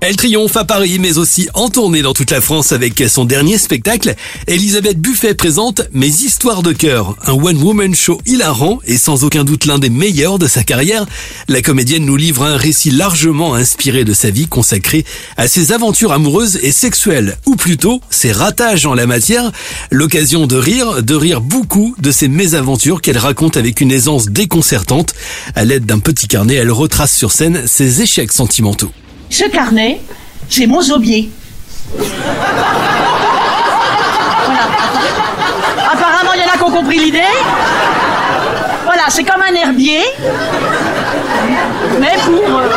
Elle triomphe à Paris, mais aussi en tournée dans toute la France avec son dernier spectacle. Elisabeth Buffet présente Mes histoires de cœur, un one-woman show hilarant et sans aucun doute l'un des meilleurs de sa carrière. La comédienne nous livre un récit largement inspiré de sa vie consacré à ses aventures amoureuses et sexuelles, ou plutôt ses ratages en la matière. L'occasion de rire, de rire beaucoup de ses mésaventures qu'elle raconte avec une aisance déconcertante. À l'aide d'un petit carnet, elle retrace sur scène ses échecs sentimentaux. Ce carnet, c'est mon zobier. Voilà. Apparemment, il y en a qui ont compris l'idée. Voilà, c'est comme un herbier. Mais pour. euh.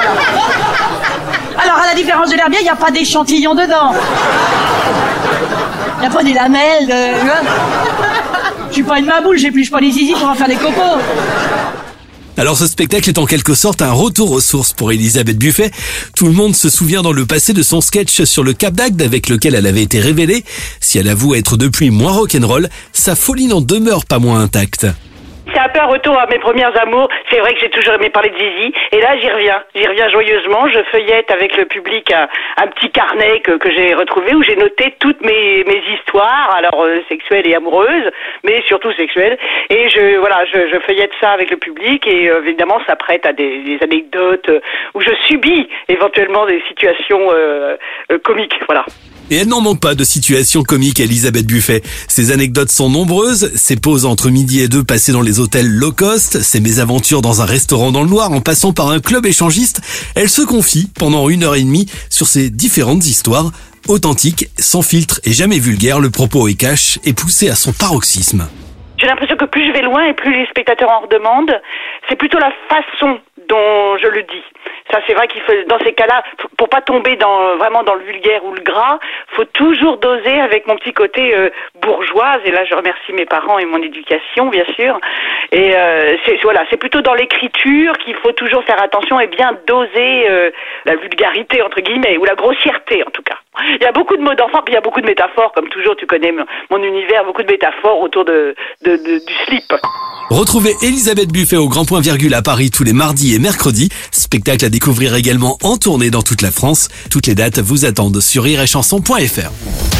Alors, à la différence de l'herbier, il n'y a pas d'échantillon dedans. Il n'y a pas des lamelles. euh. Je suis pas une maboule, j'épluche pas les zizi pour en faire des cocos. Alors ce spectacle est en quelque sorte un retour aux sources pour Elisabeth Buffet. Tout le monde se souvient dans le passé de son sketch sur le Cap d'Agde avec lequel elle avait été révélée. Si elle avoue être depuis moins rock'n'roll, sa folie n'en demeure pas moins intacte. C'est un retour à mes premières amours. C'est vrai que j'ai toujours aimé parler de Zizi. Et là, j'y reviens. J'y reviens joyeusement. Je feuillette avec le public un, petit carnet que, que j'ai retrouvé où j'ai noté toutes mes, mes histoires, alors euh, sexuelles et amoureuses, mais surtout sexuelles. Et je, voilà, je, feuillette ça avec le public et euh, évidemment, ça prête à des, anecdotes euh, où je subis éventuellement des situations comiques. Voilà. Et elle n'en manque pas de situations comiques, Elisabeth Buffet. Ses anecdotes sont nombreuses, ses pauses entre midi et deux passées dans les hôtels low cost, ses mésaventures dans un restaurant dans le noir en passant par un club échangiste. Elle se confie pendant une heure et demie sur ses différentes histoires. Authentiques, sans filtre et jamais vulgaire, le propos est cash et poussé à son paroxysme. J'ai l'impression que plus je vais loin et plus les spectateurs en redemandent. C'est plutôt la façon dont je le dis. Ça, c'est vrai qu'il faut, dans ces cas-là, pour pas tomber dans vraiment dans le vulgaire ou le gras, faut toujours doser avec mon petit côté euh, bourgeoise. Et là, je remercie mes parents et mon éducation, bien sûr. Et euh, c'est voilà, c'est plutôt dans l'écriture qu'il faut toujours faire attention et bien doser euh, la vulgarité entre guillemets ou la grossièreté en tout cas. Il y a beaucoup de mots d'enfant, puis il y a beaucoup de métaphores, comme toujours. Tu connais mon, univers, beaucoup de métaphores autour de- du slip. Retrouvez Elisabeth Buffet au Grand Point Virgule à Paris tous les mardis et mercredis. Spectacle à découvrir également en tournée dans toute la France. Toutes les dates vous attendent sur iréchanson.fr.